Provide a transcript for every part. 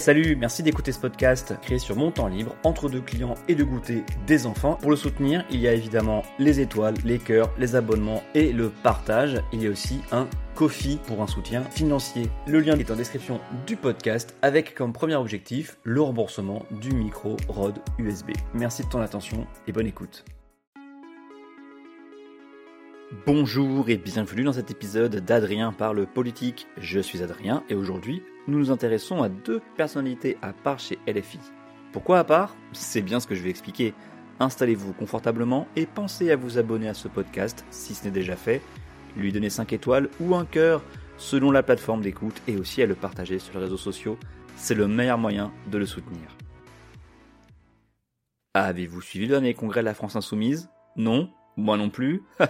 Salut, merci d'écouter ce podcast créé sur mon temps libre, entre deux clients et de goûter des enfants. Pour le soutenir, il y a évidemment les étoiles, les cœurs, les abonnements et le partage. Il y a aussi un Kofi pour un soutien financier. Le lien est en description du podcast avec comme premier objectif le remboursement du micro Rode USB. Merci de ton attention et bonne écoute. Bonjour et bienvenue dans cet épisode d'Adrien parle politique. Je suis Adrien et aujourd'hui nous nous intéressons à deux personnalités à part chez LFI. Pourquoi à part? C'est bien ce que je vais expliquer. Installez-vous confortablement et pensez à vous abonner à ce podcast si ce n'est déjà fait, lui donner 5 étoiles ou un cœur selon la plateforme d'écoute et aussi à le partager sur les réseaux sociaux. C'est le meilleur moyen de le soutenir. Avez-vous suivi le dernier congrès de la France Insoumise? Non? Moi non plus.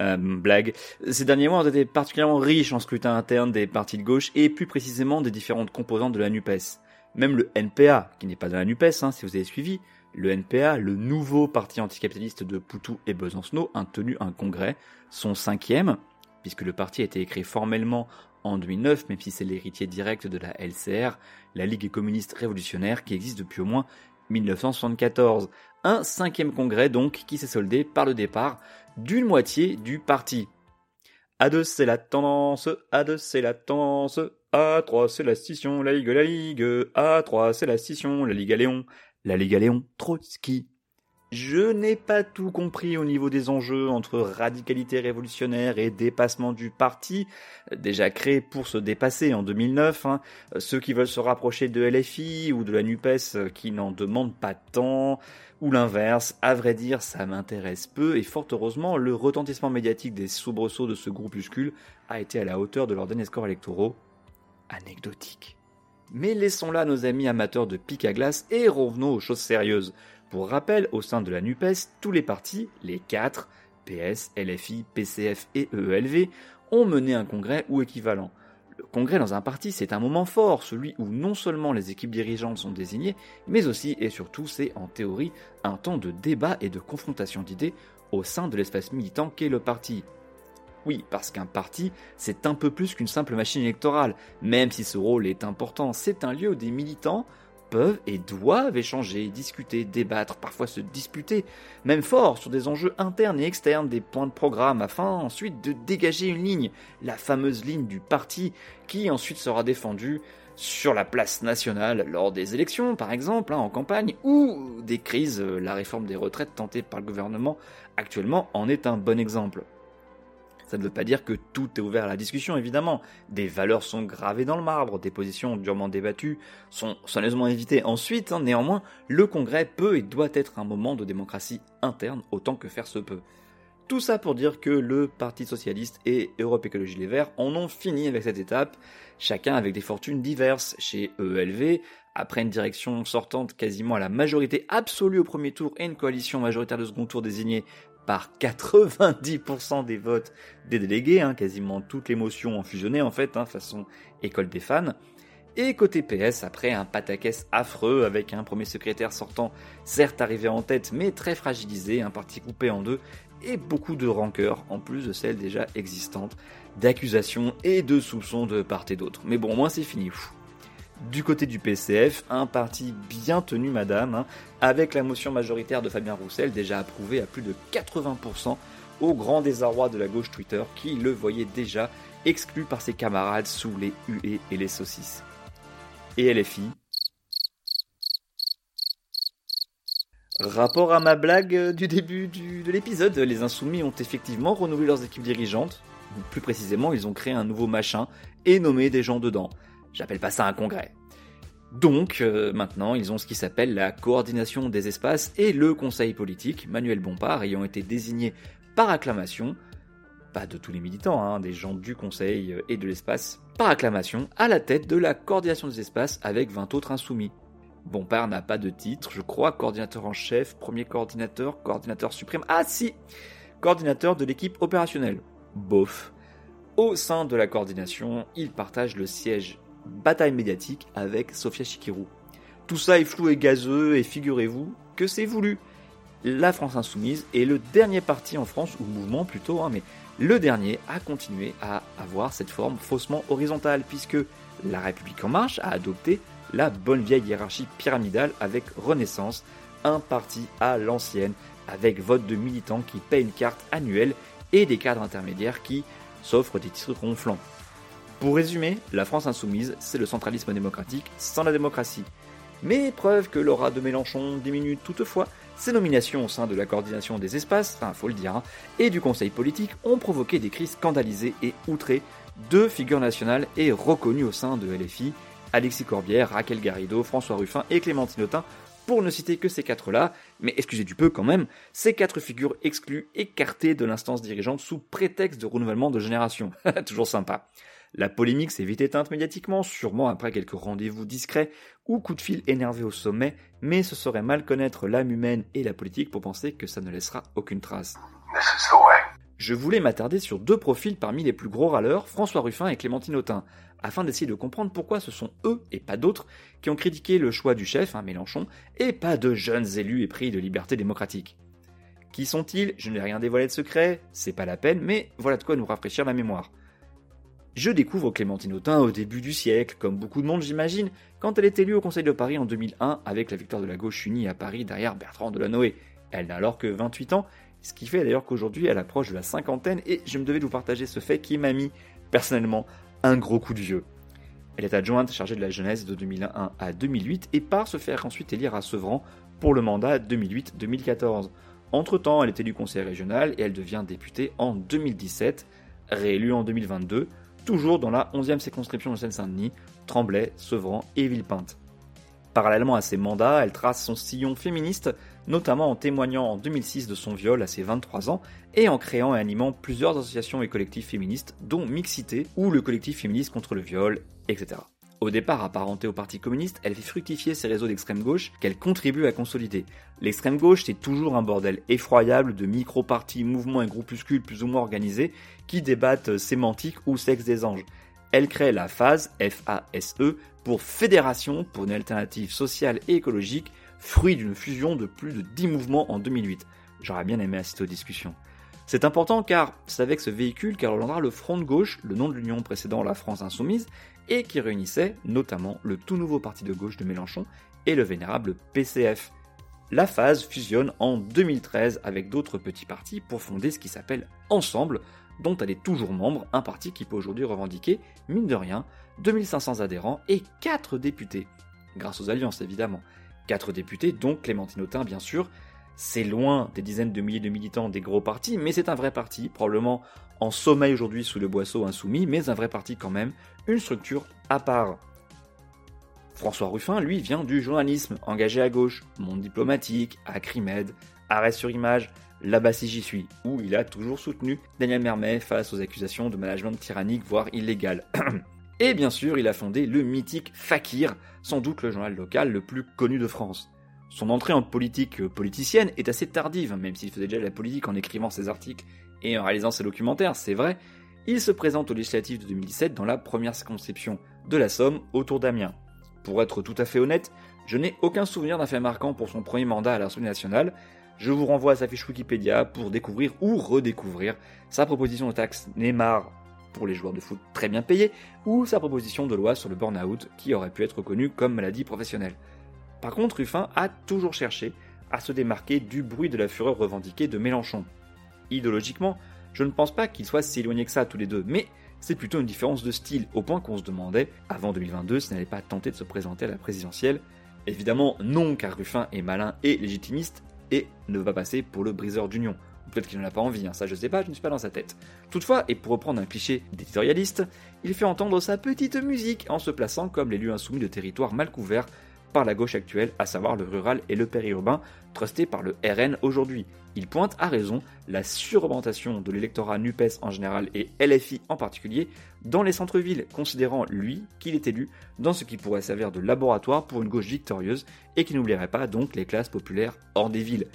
Euh, blague. Ces derniers mois ont été particulièrement riches en scrutin interne des partis de gauche et plus précisément des différentes composantes de la NUPES. Même le NPA, qui n'est pas dans la NUPES, hein, si vous avez suivi, le NPA, le nouveau parti anticapitaliste de Poutou et Besancenot, a tenu un congrès, son cinquième, puisque le parti a été créé formellement en 2009, même si c'est l'héritier direct de la LCR, la Ligue communiste révolutionnaire, qui existe depuis au moins 1974. Un cinquième congrès donc qui s'est soldé par le départ d'une moitié du parti. A2 c'est la tendance, A2 c'est la tendance, A3 c'est la scission, la Ligue, la Ligue, A3 c'est la scission, la Ligue à Léon, la Ligue à Léon, Trotsky. Je n'ai pas tout compris au niveau des enjeux entre radicalité révolutionnaire et dépassement du parti, déjà créé pour se dépasser en 2009. Hein. Ceux qui veulent se rapprocher de LFI ou de la NUPES qui n'en demandent pas tant, ou l'inverse, à vrai dire, ça m'intéresse peu et fort heureusement, le retentissement médiatique des soubresauts de ce groupuscule a été à la hauteur de leurs derniers scores électoraux. Anecdotique. Mais laissons là nos amis amateurs de pique à glace et revenons aux choses sérieuses. Pour rappel, au sein de la NUPES, tous les partis, les quatre, PS, LFI, PCF et EELV, ont mené un congrès ou équivalent. Le congrès dans un parti, c'est un moment fort, celui où non seulement les équipes dirigeantes sont désignées, mais aussi et surtout c'est en théorie un temps de débat et de confrontation d'idées au sein de l'espace militant qu'est le parti. Oui, parce qu'un parti, c'est un peu plus qu'une simple machine électorale, même si ce rôle est important, c'est un lieu où des militants peuvent et doivent échanger, discuter, débattre, parfois se disputer, même fort sur des enjeux internes et externes, des points de programme, afin ensuite de dégager une ligne, la fameuse ligne du parti, qui ensuite sera défendue sur la place nationale lors des élections, par exemple, hein, en campagne, ou des crises, la réforme des retraites tentée par le gouvernement actuellement en est un bon exemple. Ça ne veut pas dire que tout est ouvert à la discussion, évidemment. Des valeurs sont gravées dans le marbre, des positions durement débattues sont soigneusement évitées ensuite. Hein. néanmoins, le Congrès peut et doit être un moment de démocratie interne autant que faire se peut. Tout ça pour dire que le Parti Socialiste et Europe Écologie Les Verts en ont fini avec cette étape, chacun avec des fortunes diverses. Chez EELV, après une direction sortante quasiment à la majorité absolue au premier tour et une coalition majoritaire de second tour désignée par 90% des votes des délégués, hein, quasiment toutes les motions ont fusionné en fait, hein, façon école des fans. Et côté PS, après un pataquès affreux avec un premier secrétaire sortant, certes arrivé en tête, mais très fragilisé, un parti coupé en deux, et beaucoup de rancœur, en plus de celles déjà existantes, d'accusations et de soupçons de part et d'autre. Mais bon, au moins c'est fini. Du côté du PCF, un parti bien tenu, madame, hein, avec la motion majoritaire de Fabien Roussel déjà approuvée à plus de 80%, au grand désarroi de la gauche Twitter qui le voyait déjà exclu par ses camarades sous les huées et les saucisses. Et LFI Rapport à ma blague du début de l'épisode, les Insoumis ont effectivement renouvelé leurs équipes dirigeantes. Plus précisément, ils ont créé un nouveau machin et nommé des gens dedans. J'appelle pas ça un congrès. Donc, euh, maintenant, ils ont ce qui s'appelle la coordination des espaces et le conseil politique, Manuel Bompard ayant été désigné par acclamation, pas de tous les militants, hein, des gens du conseil euh, et de l'espace, par acclamation, à la tête de la coordination des espaces avec 20 autres insoumis. Bompard n'a pas de titre, je crois, coordinateur en chef, premier coordinateur, coordinateur suprême, ah si Coordinateur de l'équipe opérationnelle. Bof. Au sein de la coordination, il partage le siège bataille médiatique avec Sofia Chikirou. Tout ça est flou et gazeux et figurez-vous que c'est voulu. La France Insoumise est le dernier parti en France, ou mouvement plutôt, hein, mais le dernier à continuer à avoir cette forme faussement horizontale, puisque La République en marche a adopté la bonne vieille hiérarchie pyramidale avec Renaissance, un parti à l'ancienne, avec vote de militants qui paient une carte annuelle et des cadres intermédiaires qui s'offrent des titres ronflants. Pour résumer, la France insoumise, c'est le centralisme démocratique sans la démocratie. Mais preuve que l'aura de Mélenchon diminue toutefois, ses nominations au sein de la coordination des espaces, enfin faut le dire, hein, et du conseil politique ont provoqué des cris scandalisées et outrées de figures nationales et reconnues au sein de LFI, Alexis Corbière, Raquel Garrido, François Ruffin et Clémentine Autain, pour ne citer que ces quatre-là, mais excusez du peu quand même, ces quatre figures exclues, écartées de l'instance dirigeante sous prétexte de renouvellement de génération. Toujours sympa. La polémique s'est vite éteinte médiatiquement, sûrement après quelques rendez-vous discrets ou coups de fil énervés au sommet, mais ce serait mal connaître l'âme humaine et la politique pour penser que ça ne laissera aucune trace. Je voulais m'attarder sur deux profils parmi les plus gros râleurs, François Ruffin et Clémentine Autain, afin d'essayer de comprendre pourquoi ce sont eux et pas d'autres qui ont critiqué le choix du chef, hein, Mélenchon, et pas de jeunes élus épris de liberté démocratique. Qui sont-ils? Je n'ai rien dévoilé de secret, c'est pas la peine, mais voilà de quoi nous rafraîchir la mémoire. Je découvre Clémentine Autain au début du siècle, comme beaucoup de monde j'imagine, quand elle est élue au Conseil de Paris en 2001 avec la victoire de la gauche unie à Paris derrière Bertrand Delanoë. Elle n'a alors que 28 ans, ce qui fait d'ailleurs qu'aujourd'hui elle approche de la cinquantaine et je me devais de vous partager ce fait qui m'a mis, personnellement, un gros coup de vieux. Elle est adjointe chargée de la jeunesse de 2001 à 2008 et part se faire ensuite élire à Sevran pour le mandat 2008-2014. Entre-temps, elle est élue conseil régional et elle devient députée en 2017, réélue en 2022, toujours dans la 11e circonscription de Seine-Saint-Denis, Tremblay, Sevran et Villepinte. Parallèlement à ses mandats, elle trace son sillon féministe, notamment en témoignant en 2006 de son viol à ses 23 ans et en créant et animant plusieurs associations et collectifs féministes, dont Mixité ou le collectif féministe contre le viol, etc. Au départ apparentée au Parti communiste, elle fait fructifier ses réseaux d'extrême gauche qu'elle contribue à consolider. L'extrême gauche, c'est toujours un bordel effroyable de micro-partis, mouvements et groupuscules plus ou moins organisés qui débattent sémantique ou sexe des anges. Elle crée la phase, F-A-S-E, pour Fédération pour une alternative sociale et écologique, fruit d'une fusion de plus de 10 mouvements en 2008. J'aurais bien aimé assister aux discussions. C'est important car c'est avec ce véhicule qu'elle rejoindra le Front de gauche, le nom de l'union précédant la France insoumise, et qui réunissait notamment le tout nouveau parti de gauche de Mélenchon et le vénérable PCF. La phase fusionne en 2013 avec d'autres petits partis pour fonder ce qui s'appelle Ensemble, dont elle est toujours membre, un parti qui peut aujourd'hui revendiquer, mine de rien, 2500 adhérents et 4 députés. Grâce aux alliances évidemment. 4 députés, dont Clémentine Autain bien sûr. C'est loin des dizaines de milliers de militants des gros partis, mais c'est un vrai parti, probablement en sommeil aujourd'hui sous le boisseau insoumis, mais un vrai parti quand même, une structure à part. François Ruffin, lui, vient du journalisme, engagé à gauche, monde diplomatique, Acrimed, arrêt sur image, là-bas si j'y suis, où il a toujours soutenu Daniel Mermet face aux accusations de management tyrannique, voire illégal. Et bien sûr, il a fondé le mythique Fakir, sans doute le journal local le plus connu de France. Son entrée en politique politicienne est assez tardive, même s'il faisait déjà de la politique en écrivant ses articles et en réalisant ses documentaires, c'est vrai. Il se présente aux législatives de 2017 dans la première circonscription de la Somme, autour d'Amiens. Pour être tout à fait honnête, je n'ai aucun souvenir d'un fait marquant pour son premier mandat à l'Assemblée nationale, je vous renvoie à sa fiche Wikipédia pour découvrir ou redécouvrir sa proposition de taxe Neymar pour les joueurs de foot très bien payés, ou sa proposition de loi sur le burn-out qui aurait pu être reconnue comme maladie professionnelle. Par contre, Ruffin a toujours cherché à se démarquer du bruit de la fureur revendiquée de Mélenchon. Idéologiquement, je ne pense pas qu'ils soient si éloignés que ça tous les deux, mais c'est plutôt une différence de style, au point qu'on se demandait, avant 2022, s'il n'allait pas tenter de se présenter à la présidentielle. Évidemment, non, car Ruffin est malin et légitimiste, et ne va pas passer pour le briseur d'union. Peut-être qu'il n'en a pas envie, hein, ça je sais pas, je ne suis pas dans sa tête. Toutefois, et pour reprendre un cliché d'éditorialiste, il fait entendre sa petite musique en se plaçant comme l'élu insoumis de territoire mal couvert par la gauche actuelle, à savoir le rural et le périurbain, trusté par le RN aujourd'hui. Il pointe à raison la surreprésentation de l'électorat NUPES en général et LFI en particulier dans les centres-villes, considérant lui qu'il est élu dans ce qui pourrait servir de laboratoire pour une gauche victorieuse et qui n'oublierait pas donc les classes populaires hors des villes.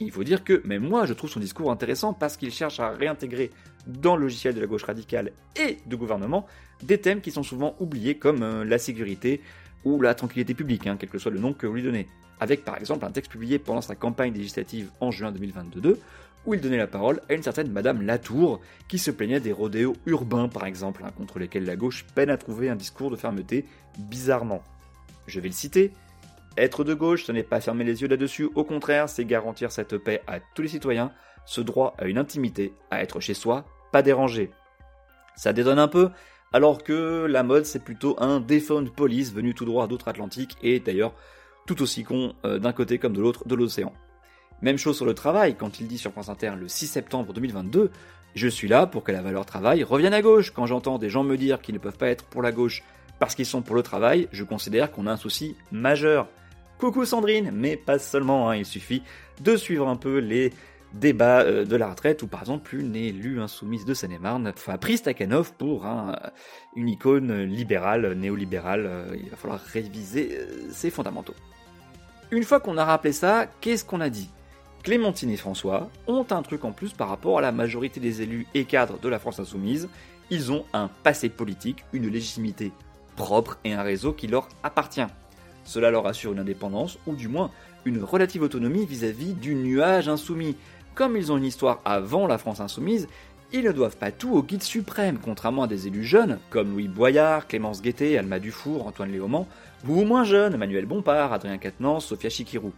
Il faut dire que même moi je trouve son discours intéressant parce qu'il cherche à réintégrer dans le logiciel de la gauche radicale et de gouvernement des thèmes qui sont souvent oubliés comme euh, la sécurité ou la tranquillité publique, hein, quel que soit le nom que vous lui donnez avec par exemple un texte publié pendant sa campagne législative en juin 2022, où il donnait la parole à une certaine Madame Latour, qui se plaignait des rodéos urbains par exemple, hein, contre lesquels la gauche peine à trouver un discours de fermeté bizarrement. Je vais le citer. Être de gauche, ce n'est pas fermer les yeux là-dessus, au contraire, c'est garantir cette paix à tous les citoyens, ce droit à une intimité, à être chez soi, pas dérangé. Ça détonne un peu, alors que la mode c'est plutôt un déphone police venu tout droit d'outre-Atlantique et d'ailleurs tout aussi con euh, d'un côté comme de l'autre de l'océan. Même chose sur le travail, quand il dit sur France Inter le 6 septembre 2022 Je suis là pour que la valeur travail revienne à gauche. Quand j'entends des gens me dire qu'ils ne peuvent pas être pour la gauche parce qu'ils sont pour le travail, je considère qu'on a un souci majeur. Coucou Sandrine, mais pas seulement, hein, il suffit de suivre un peu les débats euh, de la retraite où par exemple une élue insoumise de Seine-et-Marne a pris Stakhanov pour un, une icône libérale, néolibérale, euh, il va falloir réviser ses fondamentaux. Une fois qu'on a rappelé ça, qu'est-ce qu'on a dit? Clémentine et François ont un truc en plus par rapport à la majorité des élus et cadres de la France insoumise. Ils ont un passé politique, une légitimité propre et un réseau qui leur appartient. Cela leur assure une indépendance, ou du moins une relative autonomie vis-à-vis du nuage insoumis. Comme ils ont une histoire avant la France insoumise, ils ne doivent pas tout au guide suprême, contrairement à des élus jeunes, comme Louis Boyard, Clémence Guettet, Alma Dufour, Antoine Léaumont, ou moins jeunes, Manuel Bompard, Adrien Quatennens, Sophia Chikirou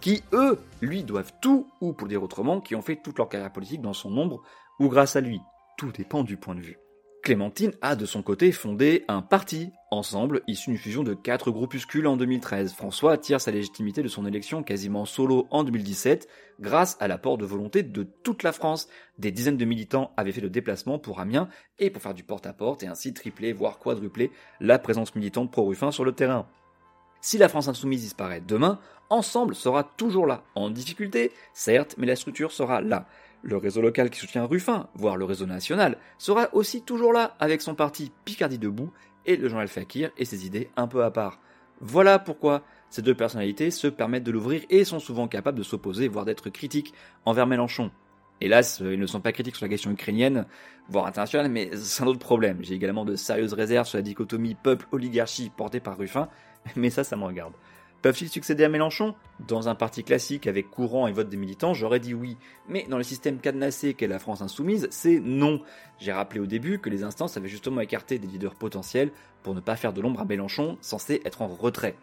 qui, eux, lui doivent tout, ou pour dire autrement, qui ont fait toute leur carrière politique dans son ombre, ou grâce à lui. Tout dépend du point de vue. Clémentine a de son côté fondé un parti, ensemble, issu d'une fusion de quatre groupuscules en 2013. François tire sa légitimité de son élection quasiment solo en 2017, grâce à l'apport de volonté de toute la France. Des dizaines de militants avaient fait le déplacement pour Amiens et pour faire du porte-à-porte et ainsi tripler, voire quadrupler, la présence militante pro-ruffin sur le terrain. Si la France insoumise disparaît demain, Ensemble sera toujours là, en difficulté, certes, mais la structure sera là. Le réseau local qui soutient Ruffin, voire le réseau national, sera aussi toujours là, avec son parti Picardie debout et le journal Fakir et ses idées un peu à part. Voilà pourquoi ces deux personnalités se permettent de l'ouvrir et sont souvent capables de s'opposer, voire d'être critiques envers Mélenchon. Hélas, ils ne sont pas critiques sur la question ukrainienne, voire internationale, mais c'est un autre problème. J'ai également de sérieuses réserves sur la dichotomie peuple-oligarchie portée par Ruffin, mais ça, ça me regarde. Peuvent-ils succéder à Mélenchon? Dans un parti classique avec courant et vote des militants, j'aurais dit oui. Mais dans le système cadenassé qu'est la France insoumise, c'est non. J'ai rappelé au début que les instances avaient justement écarté des leaders potentiels pour ne pas faire de l'ombre à Mélenchon, censé être en retrait.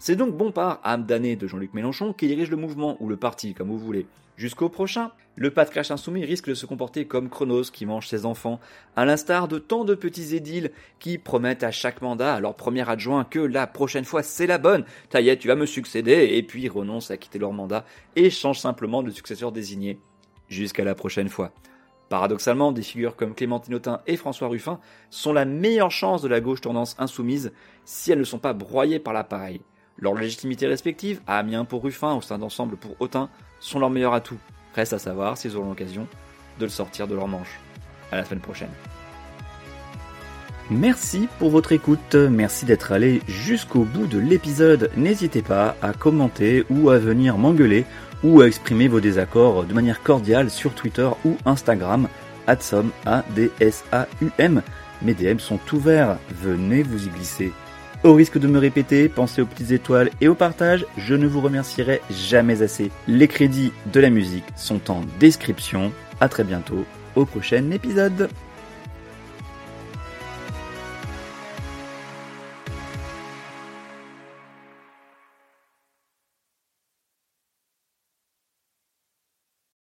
C'est donc bon part, âme damnée de Jean-Luc Mélenchon, qui dirige le mouvement, ou le parti, comme vous voulez. Jusqu'au prochain, le patriarche insoumis risque de se comporter comme Chronos qui mange ses enfants, à l'instar de tant de petits édiles qui promettent à chaque mandat à leur premier adjoint que la prochaine fois c'est la bonne, taillette tu vas me succéder, et puis renoncent à quitter leur mandat et changent simplement de successeur désigné. Jusqu'à la prochaine fois. Paradoxalement, des figures comme Clémentine Autain et François Ruffin sont la meilleure chance de la gauche tendance insoumise si elles ne sont pas broyées par l'appareil. Leur légitimité respective, à Amiens pour Ruffin, au sein d'ensemble pour Autain, sont leurs meilleurs atouts. Reste à savoir s'ils auront l'occasion de le sortir de leur manche. À la semaine prochaine. Merci pour votre écoute, merci d'être allé jusqu'au bout de l'épisode. N'hésitez pas à commenter ou à venir m'engueuler ou à exprimer vos désaccords de manière cordiale sur Twitter ou Instagram, adsom, A-D-S-A-U-M. Mes DM sont ouverts, venez vous y glisser. Au risque de me répéter, pensez aux petites étoiles et au partage, je ne vous remercierai jamais assez. Les crédits de la musique sont en description. À très bientôt au prochain épisode.